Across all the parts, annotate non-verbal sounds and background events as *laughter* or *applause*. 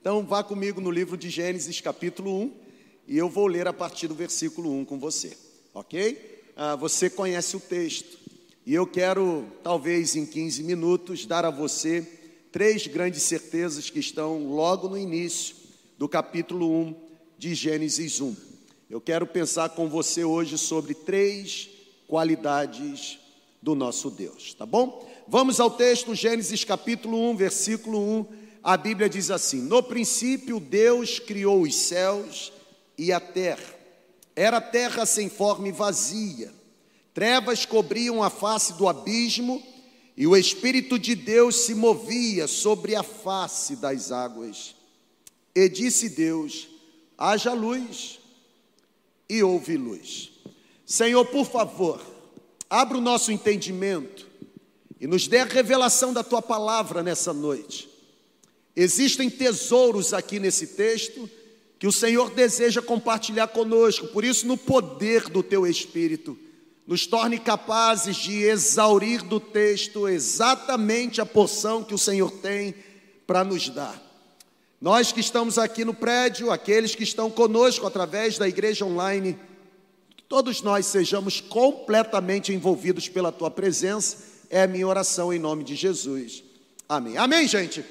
Então vá comigo no livro de Gênesis, capítulo 1, e eu vou ler a partir do versículo 1 com você, ok? Ah, você conhece o texto, e eu quero, talvez em 15 minutos, dar a você três grandes certezas que estão logo no início do capítulo 1 de Gênesis 1. Eu quero pensar com você hoje sobre três qualidades do nosso Deus, tá bom? Vamos ao texto, Gênesis capítulo 1, versículo 1. A Bíblia diz assim: No princípio, Deus criou os céus e a terra. Era terra sem forma e vazia. Trevas cobriam a face do abismo, e o Espírito de Deus se movia sobre a face das águas. E disse Deus: haja luz, e houve luz. Senhor, por favor, abra o nosso entendimento e nos dê a revelação da tua palavra nessa noite. Existem tesouros aqui nesse texto que o Senhor deseja compartilhar conosco, por isso, no poder do teu Espírito, nos torne capazes de exaurir do texto exatamente a porção que o Senhor tem para nos dar. Nós que estamos aqui no prédio, aqueles que estão conosco através da igreja online, todos nós sejamos completamente envolvidos pela tua presença é a minha oração em nome de Jesus. Amém. Amém, gente?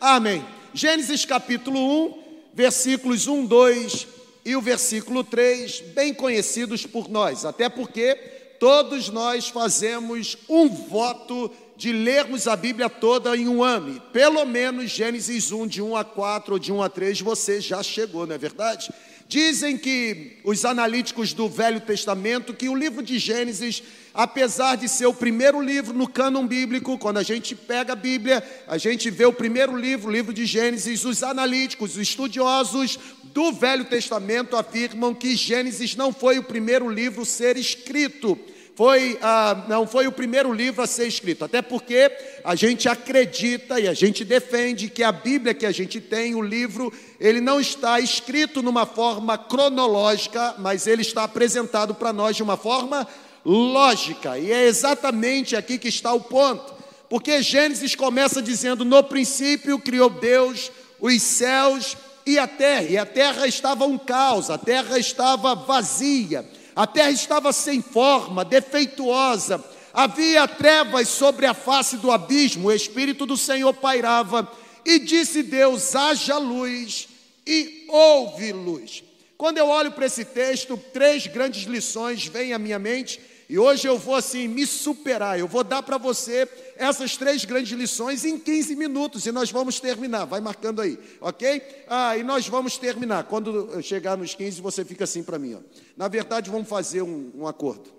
Amém. Gênesis capítulo 1, versículos 1, 2 e o versículo 3, bem conhecidos por nós, até porque todos nós fazemos um voto de lermos a Bíblia toda em um ano. Pelo menos Gênesis 1, de 1 a 4 ou de 1 a 3, você já chegou, não é verdade? Dizem que os analíticos do Velho Testamento que o livro de Gênesis, apesar de ser o primeiro livro no cânon bíblico, quando a gente pega a Bíblia, a gente vê o primeiro livro, o livro de Gênesis, os analíticos, os estudiosos do Velho Testamento afirmam que Gênesis não foi o primeiro livro a ser escrito foi, ah, não foi o primeiro livro a ser escrito, até porque a gente acredita e a gente defende que a Bíblia que a gente tem, o livro, ele não está escrito numa forma cronológica, mas ele está apresentado para nós de uma forma lógica, e é exatamente aqui que está o ponto, porque Gênesis começa dizendo: No princípio criou Deus os céus e a terra, e a terra estava um caos, a terra estava vazia. A terra estava sem forma, defeituosa, havia trevas sobre a face do abismo, o Espírito do Senhor pairava, e disse Deus: haja luz, e houve luz. Quando eu olho para esse texto, três grandes lições vêm à minha mente, e hoje eu vou assim me superar, eu vou dar para você essas três grandes lições em 15 minutos e nós vamos terminar. Vai marcando aí, ok? Ah, e nós vamos terminar. Quando chegar nos 15, você fica assim para mim. Ó. Na verdade, vamos fazer um, um acordo.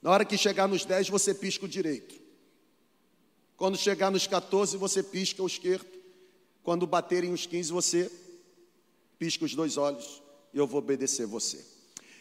Na hora que chegar nos 10, você pisca o direito. Quando chegar nos 14, você pisca o esquerdo. Quando baterem os 15, você pisca os dois olhos e eu vou obedecer você.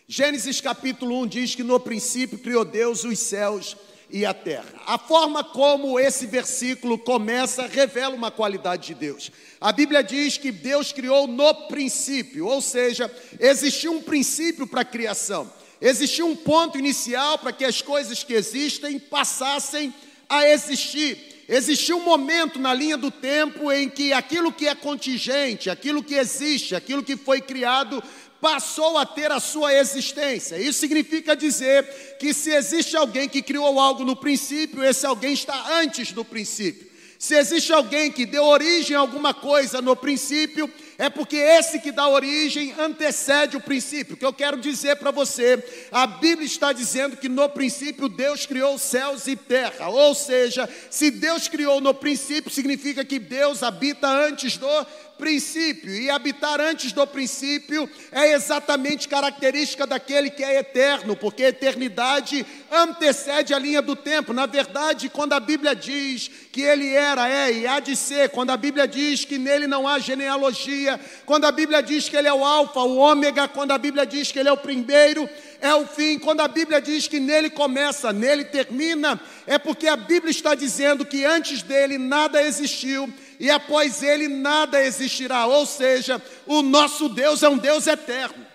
Gênesis capítulo 1 diz que no princípio criou Deus os céus e a terra. A forma como esse versículo começa revela uma qualidade de Deus. A Bíblia diz que Deus criou no princípio, ou seja, existiu um princípio para a criação, existiu um ponto inicial para que as coisas que existem passassem a existir. Existiu um momento na linha do tempo em que aquilo que é contingente, aquilo que existe, aquilo que foi criado, passou a ter a sua existência. Isso significa dizer que se existe alguém que criou algo no princípio, esse alguém está antes do princípio. Se existe alguém que deu origem a alguma coisa no princípio, é porque esse que dá origem antecede o princípio. O que eu quero dizer para você, a Bíblia está dizendo que no princípio Deus criou céus e terra. Ou seja, se Deus criou no princípio, significa que Deus habita antes do princípio, e habitar antes do princípio é exatamente característica daquele que é eterno, porque a eternidade antecede a linha do tempo. Na verdade, quando a Bíblia diz que ele era, é e há de ser, quando a Bíblia diz que nele não há genealogia, quando a Bíblia diz que ele é o Alfa, o Ômega, quando a Bíblia diz que ele é o primeiro, é o fim. Quando a Bíblia diz que nele começa, nele termina, é porque a Bíblia está dizendo que antes dele nada existiu e após ele nada existirá. Ou seja, o nosso Deus é um Deus eterno.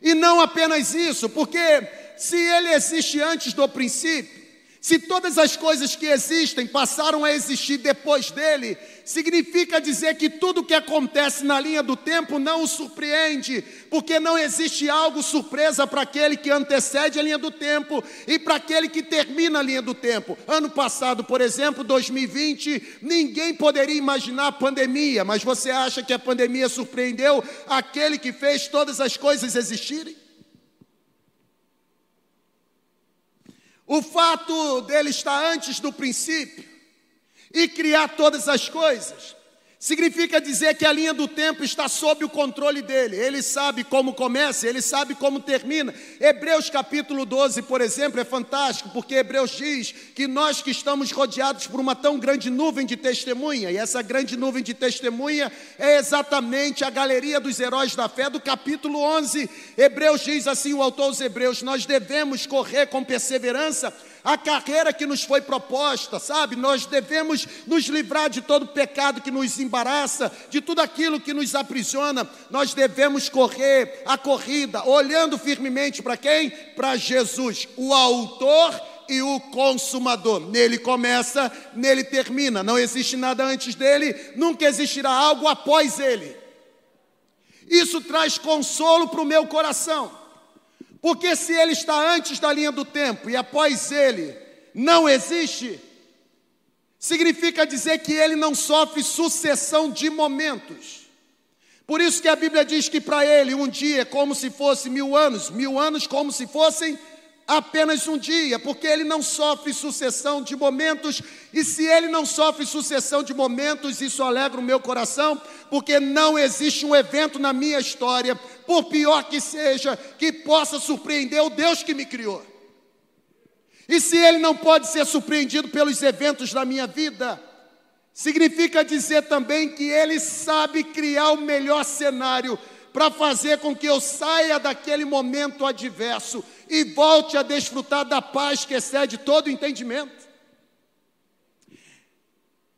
E não apenas isso, porque se ele existe antes do princípio, Se todas as coisas que existem passaram a existir depois dele, significa dizer que tudo que acontece na linha do tempo não o surpreende, porque não existe algo surpresa para aquele que antecede a linha do tempo e para aquele que termina a linha do tempo. Ano passado, por exemplo, 2020, ninguém poderia imaginar a pandemia, mas você acha que a pandemia surpreendeu aquele que fez todas as coisas existirem? O fato dele estar antes do princípio e criar todas as coisas Significa dizer que a linha do tempo está sob o controle dele. Ele sabe como começa, ele sabe como termina. Hebreus capítulo 12, por exemplo, é fantástico, porque Hebreus diz que nós que estamos rodeados por uma tão grande nuvem de testemunha, e essa grande nuvem de testemunha é exatamente a galeria dos heróis da fé do capítulo 11. Hebreus diz assim, o autor dos Hebreus: nós devemos correr com perseverança a carreira que nos foi proposta, sabe? Nós devemos nos livrar de todo pecado que nos embaraça, de tudo aquilo que nos aprisiona. Nós devemos correr a corrida, olhando firmemente para quem? Para Jesus, o Autor e o Consumador. Nele começa, nele termina. Não existe nada antes dele, nunca existirá algo após ele. Isso traz consolo para o meu coração. Porque se ele está antes da linha do tempo e após ele não existe, significa dizer que ele não sofre sucessão de momentos. Por isso que a Bíblia diz que para ele um dia é como se fosse mil anos, mil anos como se fossem apenas um dia, porque ele não sofre sucessão de momentos, e se ele não sofre sucessão de momentos, isso alegra o meu coração, porque não existe um evento na minha história, por pior que seja, que possa surpreender o Deus que me criou. E se ele não pode ser surpreendido pelos eventos da minha vida, significa dizer também que ele sabe criar o melhor cenário para fazer com que eu saia daquele momento adverso e volte a desfrutar da paz que excede todo entendimento.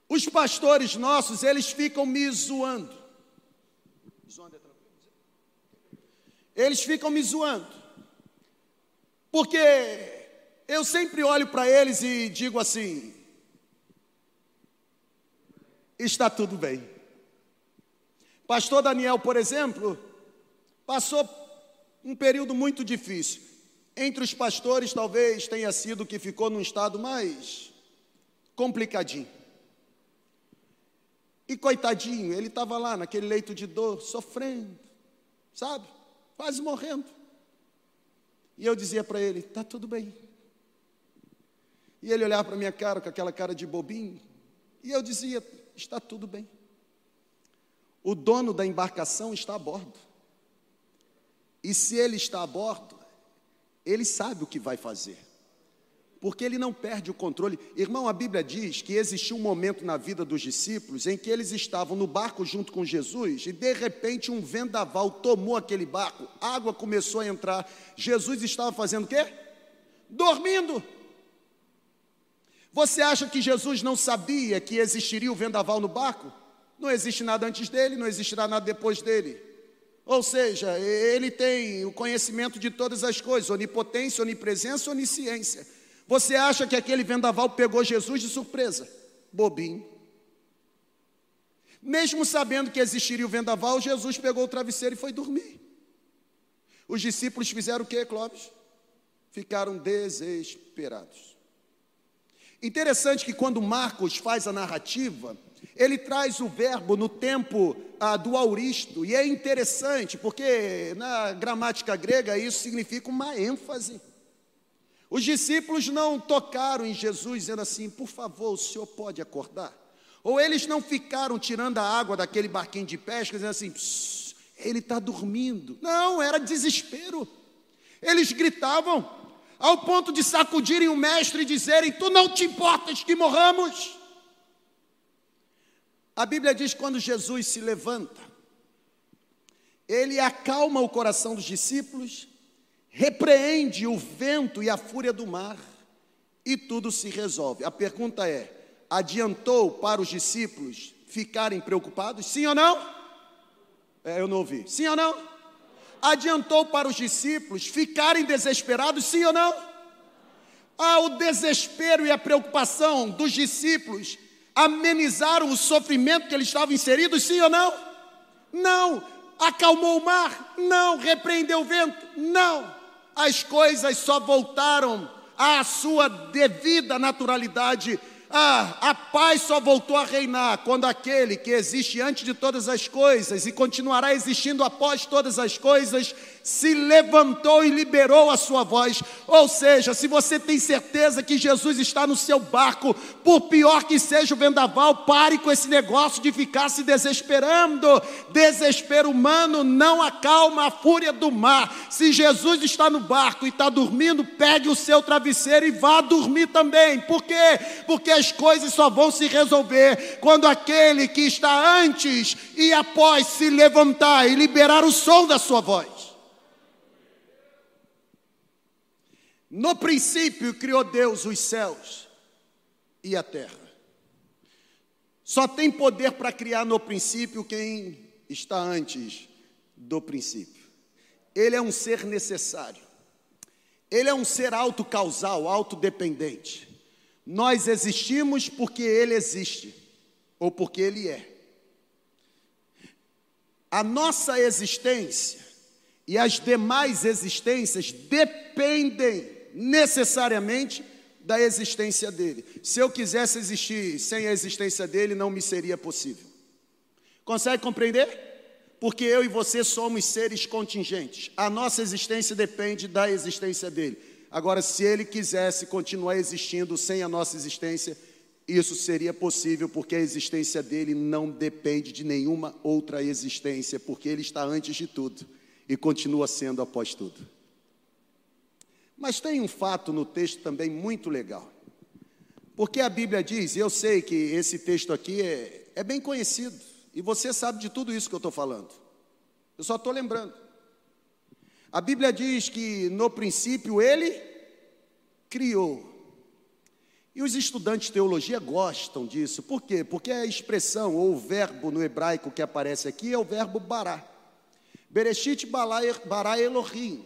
Os pastores nossos, eles ficam me zoando. Eles ficam me zoando. Porque eu sempre olho para eles e digo assim: está tudo bem. Pastor Daniel, por exemplo, passou um período muito difícil. Entre os pastores, talvez tenha sido que ficou num estado mais complicadinho. E coitadinho, ele estava lá naquele leito de dor, sofrendo, sabe? Quase morrendo. E eu dizia para ele: está tudo bem. E ele olhava para minha cara com aquela cara de bobinho. E eu dizia: está tudo bem. O dono da embarcação está a bordo. E se ele está a bordo, ele sabe o que vai fazer. Porque ele não perde o controle. Irmão, a Bíblia diz que existiu um momento na vida dos discípulos em que eles estavam no barco junto com Jesus e de repente um vendaval tomou aquele barco, água começou a entrar. Jesus estava fazendo o quê? Dormindo. Você acha que Jesus não sabia que existiria o vendaval no barco? Não existe nada antes dele, não existirá nada depois dele. Ou seja, ele tem o conhecimento de todas as coisas, onipotência, onipresença, onisciência. Você acha que aquele vendaval pegou Jesus de surpresa? Bobinho. Mesmo sabendo que existiria o vendaval, Jesus pegou o travesseiro e foi dormir. Os discípulos fizeram o que, Clóvis? Ficaram desesperados. Interessante que quando Marcos faz a narrativa, ele traz o verbo no tempo ah, do auristo, e é interessante, porque na gramática grega isso significa uma ênfase. Os discípulos não tocaram em Jesus dizendo assim: por favor, o senhor pode acordar? Ou eles não ficaram tirando a água daquele barquinho de pesca, dizendo assim: ele está dormindo. Não, era desespero. Eles gritavam, ao ponto de sacudirem o mestre e dizerem: Tu não te importas que morramos? A Bíblia diz que quando Jesus se levanta, ele acalma o coração dos discípulos, repreende o vento e a fúria do mar, e tudo se resolve. A pergunta é: adiantou para os discípulos ficarem preocupados? Sim ou não? É, eu não ouvi. Sim ou não? Adiantou para os discípulos ficarem desesperados? Sim ou não? Ah, o desespero e a preocupação dos discípulos amenizaram o sofrimento que eles estavam inseridos, sim ou não? Não. Acalmou o mar? Não. Repreendeu o vento? Não. As coisas só voltaram à sua devida naturalidade ah, a paz só voltou a reinar quando aquele que existe antes de todas as coisas e continuará existindo após todas as coisas se levantou e liberou a sua voz. Ou seja, se você tem certeza que Jesus está no seu barco, por pior que seja o vendaval, pare com esse negócio de ficar se desesperando. Desespero humano não acalma a fúria do mar. Se Jesus está no barco e está dormindo, pegue o seu travesseiro e vá dormir também. Por quê? Porque as coisas só vão se resolver quando aquele que está antes e após se levantar e liberar o som da sua voz. No princípio criou Deus os céus e a terra. Só tem poder para criar no princípio quem está antes do princípio. Ele é um ser necessário. Ele é um ser autocausal, autodependente. Nós existimos porque ele existe ou porque ele é. A nossa existência e as demais existências dependem necessariamente da existência dele. Se eu quisesse existir sem a existência dele, não me seria possível. Consegue compreender? Porque eu e você somos seres contingentes. A nossa existência depende da existência dele. Agora, se ele quisesse continuar existindo sem a nossa existência, isso seria possível, porque a existência dele não depende de nenhuma outra existência, porque ele está antes de tudo e continua sendo após tudo. Mas tem um fato no texto também muito legal. Porque a Bíblia diz, e eu sei que esse texto aqui é, é bem conhecido, e você sabe de tudo isso que eu estou falando. Eu só estou lembrando. A Bíblia diz que no princípio ele criou. E os estudantes de teologia gostam disso. Por quê? Porque a expressão ou o verbo no hebraico que aparece aqui é o verbo bará. Bereshit bara Elohim.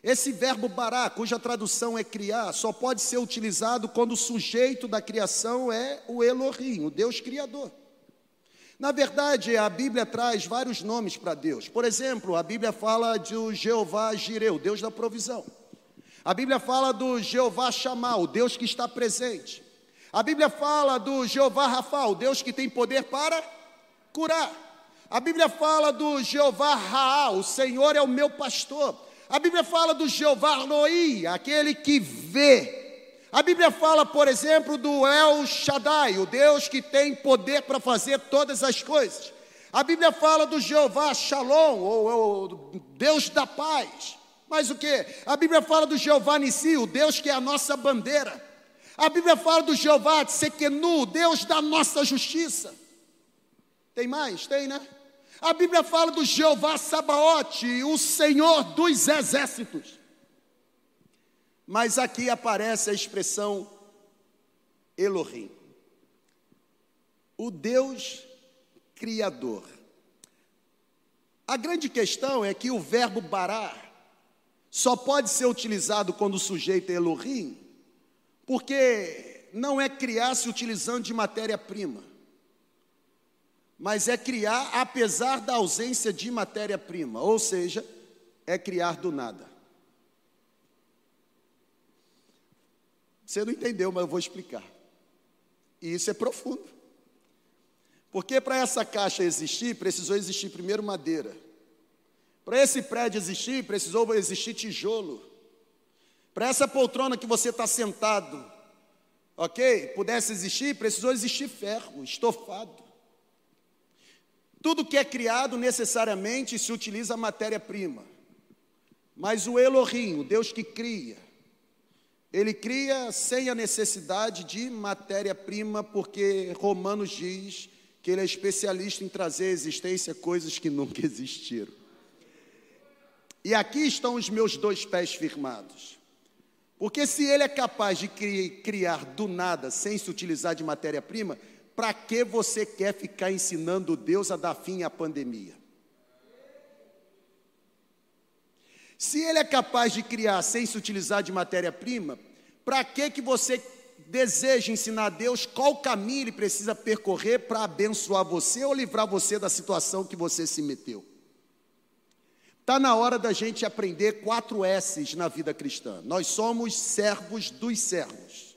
Esse verbo bará, cuja tradução é criar, só pode ser utilizado quando o sujeito da criação é o Elohim, o Deus Criador. Na verdade, a Bíblia traz vários nomes para Deus. Por exemplo, a Bíblia fala de Jeová Jireu, Deus da provisão. A Bíblia fala do Jeová Shammah, o Deus que está presente. A Bíblia fala do Jeová Rafa, o Deus que tem poder para curar. A Bíblia fala do Jeová Raá, o Senhor é o meu pastor. A Bíblia fala do Jeová Roi, aquele que vê. A Bíblia fala, por exemplo, do El Shaddai, o Deus que tem poder para fazer todas as coisas. A Bíblia fala do Jeová Shalom, ou, ou Deus da paz. Mas o que? A Bíblia fala do Jeová Nissi, o Deus que é a nossa bandeira. A Bíblia fala do Jeová Tsekenu, Deus da nossa justiça. Tem mais? Tem, né? A Bíblia fala do Jeová Sabaote, o Senhor dos exércitos. Mas aqui aparece a expressão Elohim, o Deus Criador. A grande questão é que o verbo bará só pode ser utilizado quando o sujeito é Elohim, porque não é criar se utilizando de matéria-prima mas é criar apesar da ausência de matéria-prima, ou seja, é criar do nada. Você não entendeu, mas eu vou explicar. E isso é profundo. Porque para essa caixa existir, precisou existir primeiro madeira. Para esse prédio existir, precisou existir tijolo. Para essa poltrona que você está sentado, ok? Pudesse existir, precisou existir ferro, estofado. Tudo que é criado necessariamente se utiliza matéria-prima. Mas o Elohim, o Deus que cria, ele cria sem a necessidade de matéria-prima, porque Romanos diz que ele é especialista em trazer à existência coisas que nunca *laughs* existiram. E aqui estão os meus dois pés firmados. Porque se ele é capaz de criar do nada sem se utilizar de matéria-prima, para que você quer ficar ensinando Deus a dar fim à pandemia? Se ele é capaz de criar sem se utilizar de matéria-prima, Para que que você deseja ensinar a Deus qual caminho ele precisa percorrer para abençoar você ou livrar você da situação que você se meteu? Está na hora da gente aprender quatro S's na vida cristã. Nós somos servos dos servos.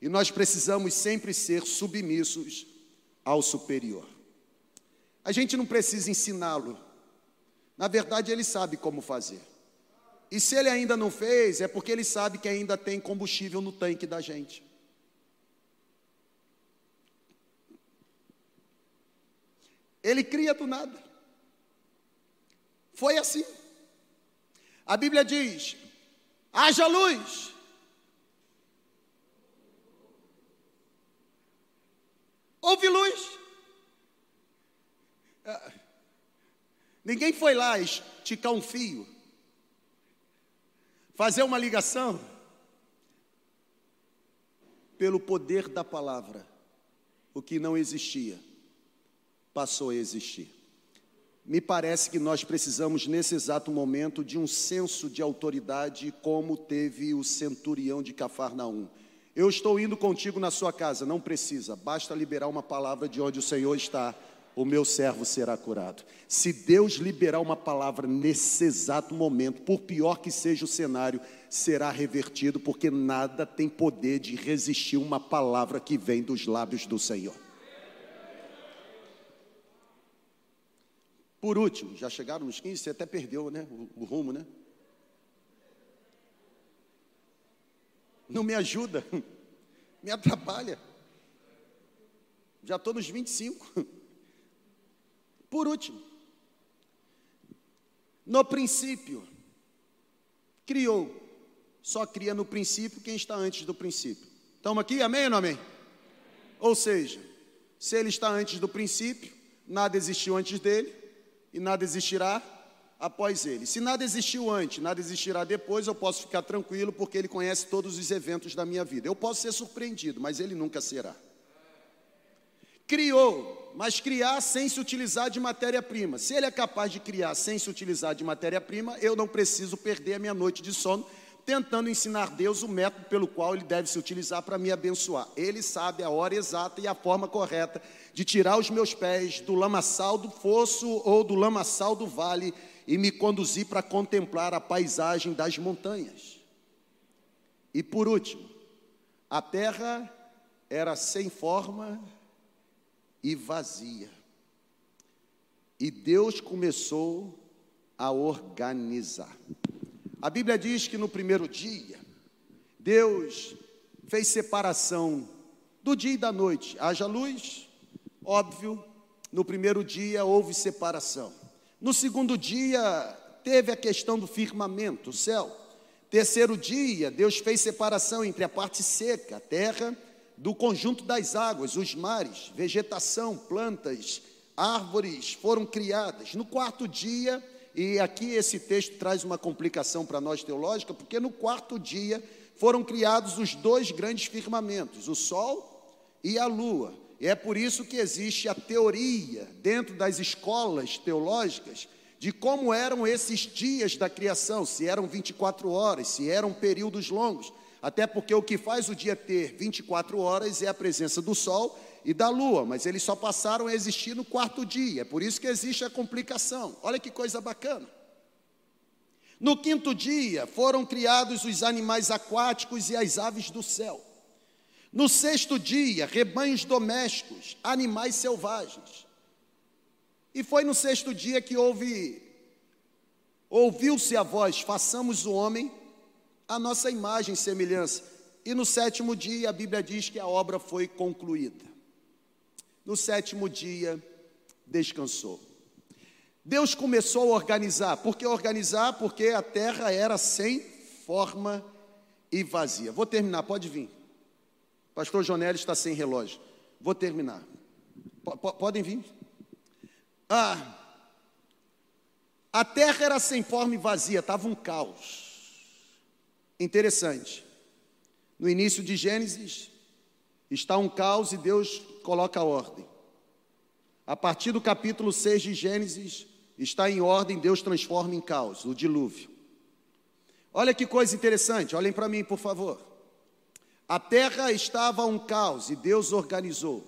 E nós precisamos sempre ser submissos ao superior. A gente não precisa ensiná-lo. Na verdade, ele sabe como fazer. E se ele ainda não fez, é porque ele sabe que ainda tem combustível no tanque da gente. Ele cria do nada. Foi assim. A Bíblia diz: haja luz. Houve luz. Ah, ninguém foi lá esticar um fio, fazer uma ligação. Pelo poder da palavra, o que não existia passou a existir. Me parece que nós precisamos, nesse exato momento, de um senso de autoridade, como teve o centurião de Cafarnaum. Eu estou indo contigo na sua casa, não precisa, basta liberar uma palavra de onde o Senhor está, o meu servo será curado. Se Deus liberar uma palavra nesse exato momento, por pior que seja o cenário, será revertido, porque nada tem poder de resistir uma palavra que vem dos lábios do Senhor. Por último, já chegaram nos 15, você até perdeu né, o, o rumo, né? Não me ajuda, *laughs* me atrapalha. Já estou nos 25. *laughs* Por último, no princípio, criou, só cria no princípio quem está antes do princípio. Estamos aqui, amém ou não amém? Ou seja, se ele está antes do princípio, nada existiu antes dele, e nada existirá após ele. Se nada existiu antes, nada existirá depois, eu posso ficar tranquilo, porque ele conhece todos os eventos da minha vida. Eu posso ser surpreendido, mas ele nunca será. Criou, mas criar sem se utilizar de matéria-prima. Se ele é capaz de criar sem se utilizar de matéria-prima, eu não preciso perder a minha noite de sono tentando ensinar Deus o método pelo qual ele deve se utilizar para me abençoar. Ele sabe a hora exata e a forma correta de tirar os meus pés do lamaçal do fosso ou do lamaçal do vale e me conduzir para contemplar a paisagem das montanhas. E por último, a terra era sem forma e vazia. E Deus começou a organizar. A Bíblia diz que no primeiro dia, Deus fez separação do dia e da noite. Haja luz, óbvio, no primeiro dia houve separação. No segundo dia, teve a questão do firmamento, o céu. Terceiro dia, Deus fez separação entre a parte seca, a terra, do conjunto das águas, os mares, vegetação, plantas, árvores foram criadas. No quarto dia, e aqui esse texto traz uma complicação para nós teológica, porque no quarto dia foram criados os dois grandes firmamentos, o Sol e a Lua. E é por isso que existe a teoria dentro das escolas teológicas de como eram esses dias da criação, se eram 24 horas, se eram períodos longos. Até porque o que faz o dia ter 24 horas é a presença do Sol e da lua, mas eles só passaram a existir no quarto dia, é por isso que existe a complicação. Olha que coisa bacana. No quinto dia foram criados os animais aquáticos e as aves do céu. No sexto dia, rebanhos domésticos, animais selvagens. E foi no sexto dia que houve ouviu-se a voz: façamos o homem a nossa imagem e semelhança. E no sétimo dia a Bíblia diz que a obra foi concluída. No sétimo dia, descansou. Deus começou a organizar. Por que organizar? Porque a terra era sem forma e vazia. Vou terminar, pode vir. Pastor Jonelli está sem relógio. Vou terminar. P podem vir? Ah, a terra era sem forma e vazia, estava um caos. Interessante. No início de Gênesis, está um caos e Deus coloca a ordem. A partir do capítulo 6 de Gênesis, está em ordem, Deus transforma em caos, o dilúvio. Olha que coisa interessante, olhem para mim, por favor. A terra estava um caos e Deus organizou.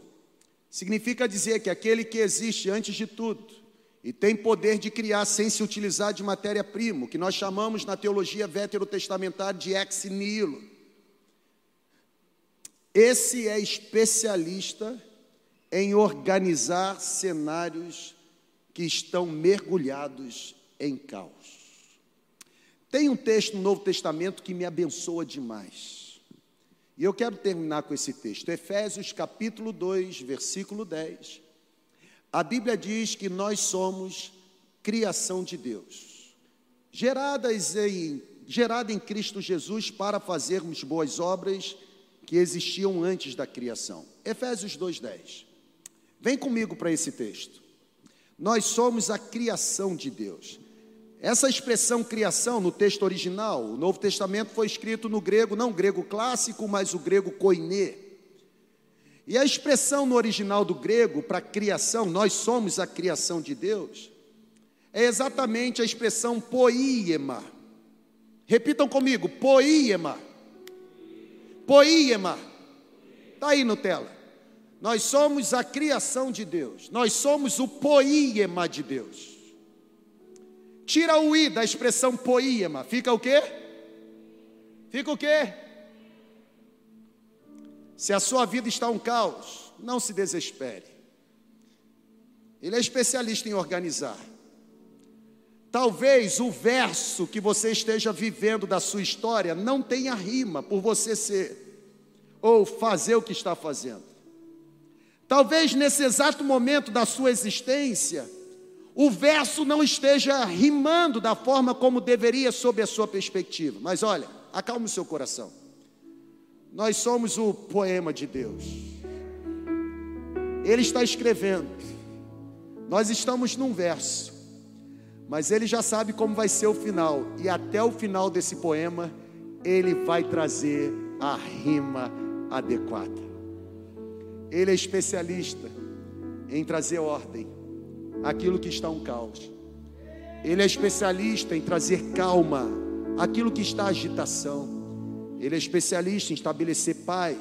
Significa dizer que aquele que existe antes de tudo e tem poder de criar sem se utilizar de matéria-prima, que nós chamamos na teologia veterotestamentária de ex nihilo. Esse é especialista em organizar cenários que estão mergulhados em caos. Tem um texto no Novo Testamento que me abençoa demais. E eu quero terminar com esse texto. Efésios capítulo 2, versículo 10. A Bíblia diz que nós somos criação de Deus, geradas em, gerada em Cristo Jesus para fazermos boas obras que existiam antes da criação. Efésios 2:10. Vem comigo para esse texto. Nós somos a criação de Deus. Essa expressão criação no texto original, o Novo Testamento foi escrito no grego, não grego clássico, mas o grego koiné. E a expressão no original do grego para criação, nós somos a criação de Deus, é exatamente a expressão poiema. Repitam comigo, poiema. Poiema. Está aí no tela. Nós somos a criação de Deus. Nós somos o poiema de Deus. Tira o i da expressão poema, fica o quê? Fica o quê? Se a sua vida está um caos, não se desespere. Ele é especialista em organizar. Talvez o verso que você esteja vivendo da sua história não tenha rima por você ser ou fazer o que está fazendo. Talvez nesse exato momento da sua existência, o verso não esteja rimando da forma como deveria sob a sua perspectiva. Mas olha, acalme o seu coração. Nós somos o poema de Deus. Ele está escrevendo. Nós estamos num verso. Mas ele já sabe como vai ser o final. E até o final desse poema, ele vai trazer a rima adequada. Ele é especialista em trazer ordem aquilo que está um caos. Ele é especialista em trazer calma aquilo que está agitação. Ele é especialista em estabelecer paz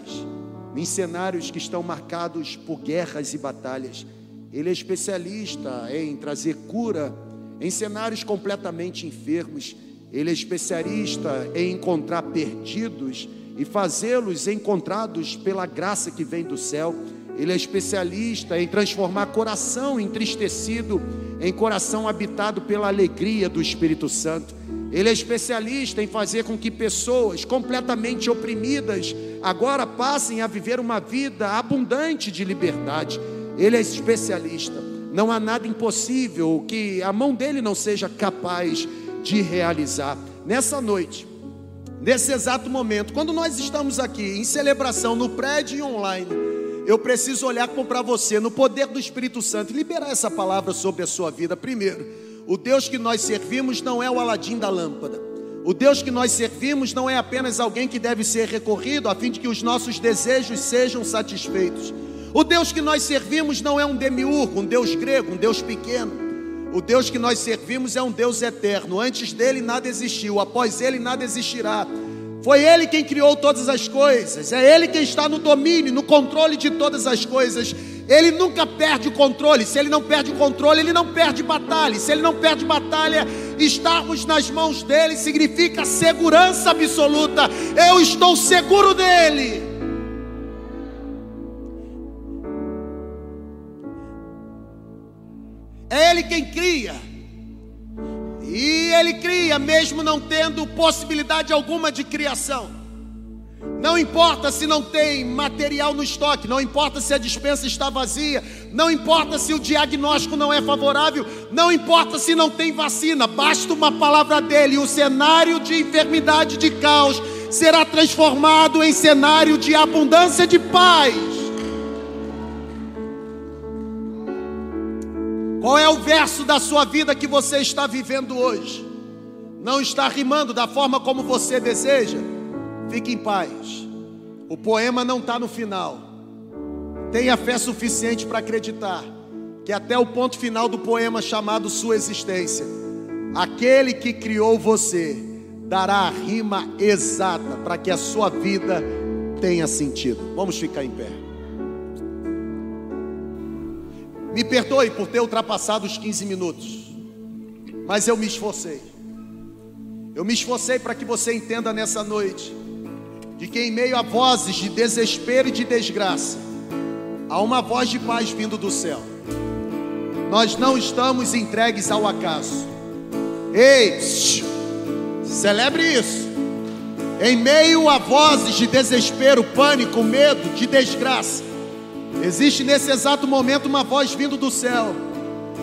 em cenários que estão marcados por guerras e batalhas. Ele é especialista em trazer cura em cenários completamente enfermos. Ele é especialista em encontrar perdidos e fazê-los encontrados pela graça que vem do céu. Ele é especialista em transformar coração entristecido em coração habitado pela alegria do Espírito Santo. Ele é especialista em fazer com que pessoas completamente oprimidas agora passem a viver uma vida abundante de liberdade. Ele é especialista. Não há nada impossível que a mão dele não seja capaz de realizar. Nessa noite, nesse exato momento, quando nós estamos aqui em celebração no prédio e online, eu preciso olhar para você no poder do Espírito Santo liberar essa palavra sobre a sua vida. Primeiro, o Deus que nós servimos não é o Aladim da lâmpada. O Deus que nós servimos não é apenas alguém que deve ser recorrido a fim de que os nossos desejos sejam satisfeitos. O Deus que nós servimos não é um demiurgo, um Deus grego, um Deus pequeno. O Deus que nós servimos é um Deus eterno. Antes dele nada existiu, após ele nada existirá. Foi Ele quem criou todas as coisas, é Ele quem está no domínio, no controle de todas as coisas. Ele nunca perde o controle. Se ele não perde o controle, ele não perde batalha. Se ele não perde batalha, estarmos nas mãos dele significa segurança absoluta. Eu estou seguro dele. É ele quem cria. E ele cria, mesmo não tendo possibilidade alguma de criação. Não importa se não tem material no estoque, não importa se a dispensa está vazia, não importa se o diagnóstico não é favorável, não importa se não tem vacina, basta uma palavra dele e o cenário de enfermidade, de caos, será transformado em cenário de abundância de paz. Qual é o verso da sua vida que você está vivendo hoje? Não está rimando da forma como você deseja? Fique em paz. O poema não está no final. Tenha fé suficiente para acreditar que até o ponto final do poema chamado Sua Existência, aquele que criou você dará a rima exata para que a sua vida tenha sentido. Vamos ficar em pé. Me perdoe por ter ultrapassado os 15 minutos, mas eu me esforcei. Eu me esforcei para que você entenda nessa noite de que em meio a vozes de desespero e de desgraça, há uma voz de paz vindo do céu. Nós não estamos entregues ao acaso. Ei, celebre isso. Em meio a vozes de desespero, pânico, medo, de desgraça, existe nesse exato momento uma voz vindo do céu.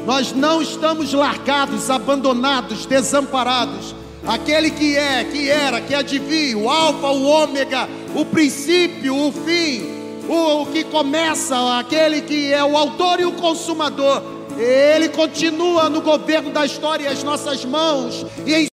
Nós não estamos largados, abandonados, desamparados aquele que é, que era, que adivinha, o Alfa, o Ômega, o princípio, o fim, o, o que começa, aquele que é o autor e o consumador. Ele continua no governo da história, as nossas mãos e em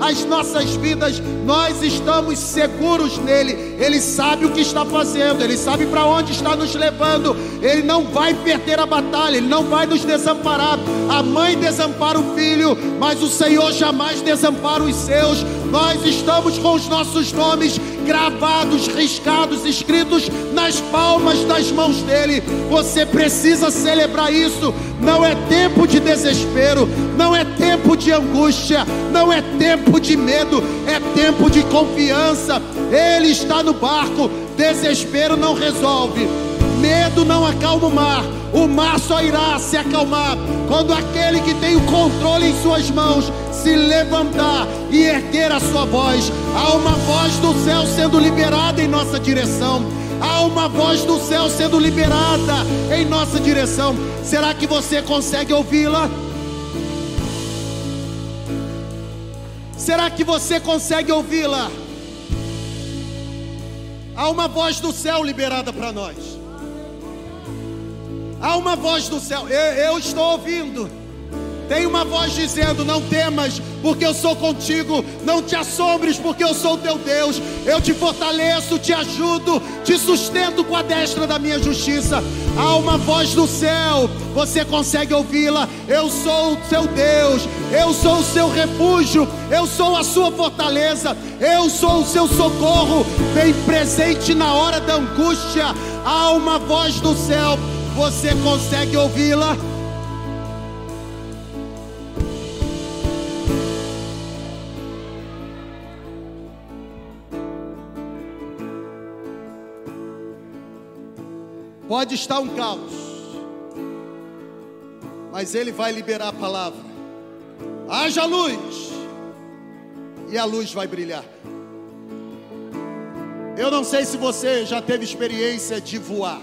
as nossas vidas, nós estamos seguros nele. Ele sabe o que está fazendo, ele sabe para onde está nos levando. Ele não vai perder a batalha, ele não vai nos desamparar. A mãe desampara o filho, mas o Senhor jamais desampara os seus. Nós estamos com os nossos nomes gravados, riscados, escritos nas palmas das mãos dele. Você precisa celebrar isso. Não é tempo de desespero, não é tempo de angústia, não é tempo de medo, é tempo de confiança. Ele está no barco. Desespero não resolve, medo não acalma o mar. O mar só irá se acalmar quando aquele que tem o controle em suas mãos se levantar e erguer a sua voz. Há uma voz do céu sendo liberada em nossa direção. Há uma voz do céu sendo liberada em nossa direção. Será que você consegue ouvi-la? Será que você consegue ouvi-la? Há uma voz do céu liberada para nós. Há uma voz do céu, eu, eu estou ouvindo. Tem uma voz dizendo: Não temas, porque eu sou contigo. Não te assombres, porque eu sou teu Deus. Eu te fortaleço, te ajudo, te sustento com a destra da minha justiça. Há uma voz do céu, você consegue ouvi-la? Eu sou o seu Deus, eu sou o seu refúgio, eu sou a sua fortaleza, eu sou o seu socorro. Bem presente na hora da angústia. Há uma voz do céu você consegue ouvi-la? Pode estar um caos, mas Ele vai liberar a palavra. Haja luz, e a luz vai brilhar. Eu não sei se você já teve experiência de voar.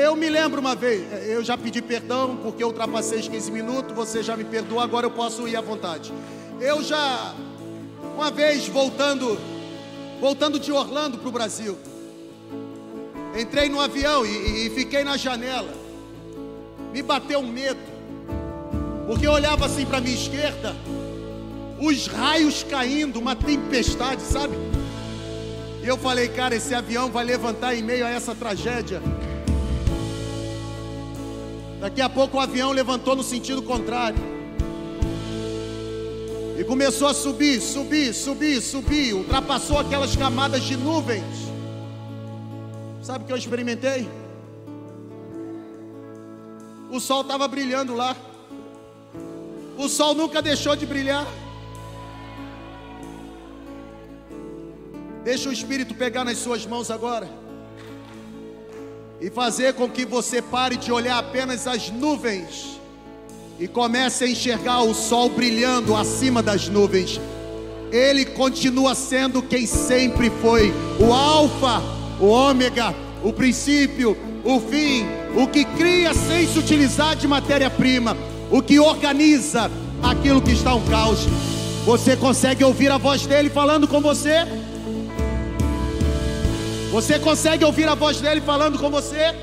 Eu me lembro uma vez, eu já pedi perdão porque eu ultrapassei os 15 minutos, você já me perdoou, agora eu posso ir à vontade. Eu já, uma vez voltando, voltando de Orlando para o Brasil, entrei no avião e, e fiquei na janela. Me bateu um medo, porque eu olhava assim para minha esquerda, os raios caindo, uma tempestade, sabe? E eu falei, cara, esse avião vai levantar em meio a essa tragédia. Daqui a pouco o avião levantou no sentido contrário. E começou a subir, subir, subir, subir. Ultrapassou aquelas camadas de nuvens. Sabe o que eu experimentei? O sol estava brilhando lá. O sol nunca deixou de brilhar. Deixa o Espírito pegar nas suas mãos agora e fazer com que você pare de olhar apenas as nuvens e comece a enxergar o sol brilhando acima das nuvens. Ele continua sendo quem sempre foi, o Alfa, o Ômega, o princípio, o fim, o que cria sem se utilizar de matéria-prima, o que organiza aquilo que está um caos. Você consegue ouvir a voz dele falando com você? Você consegue ouvir a voz dele falando com você?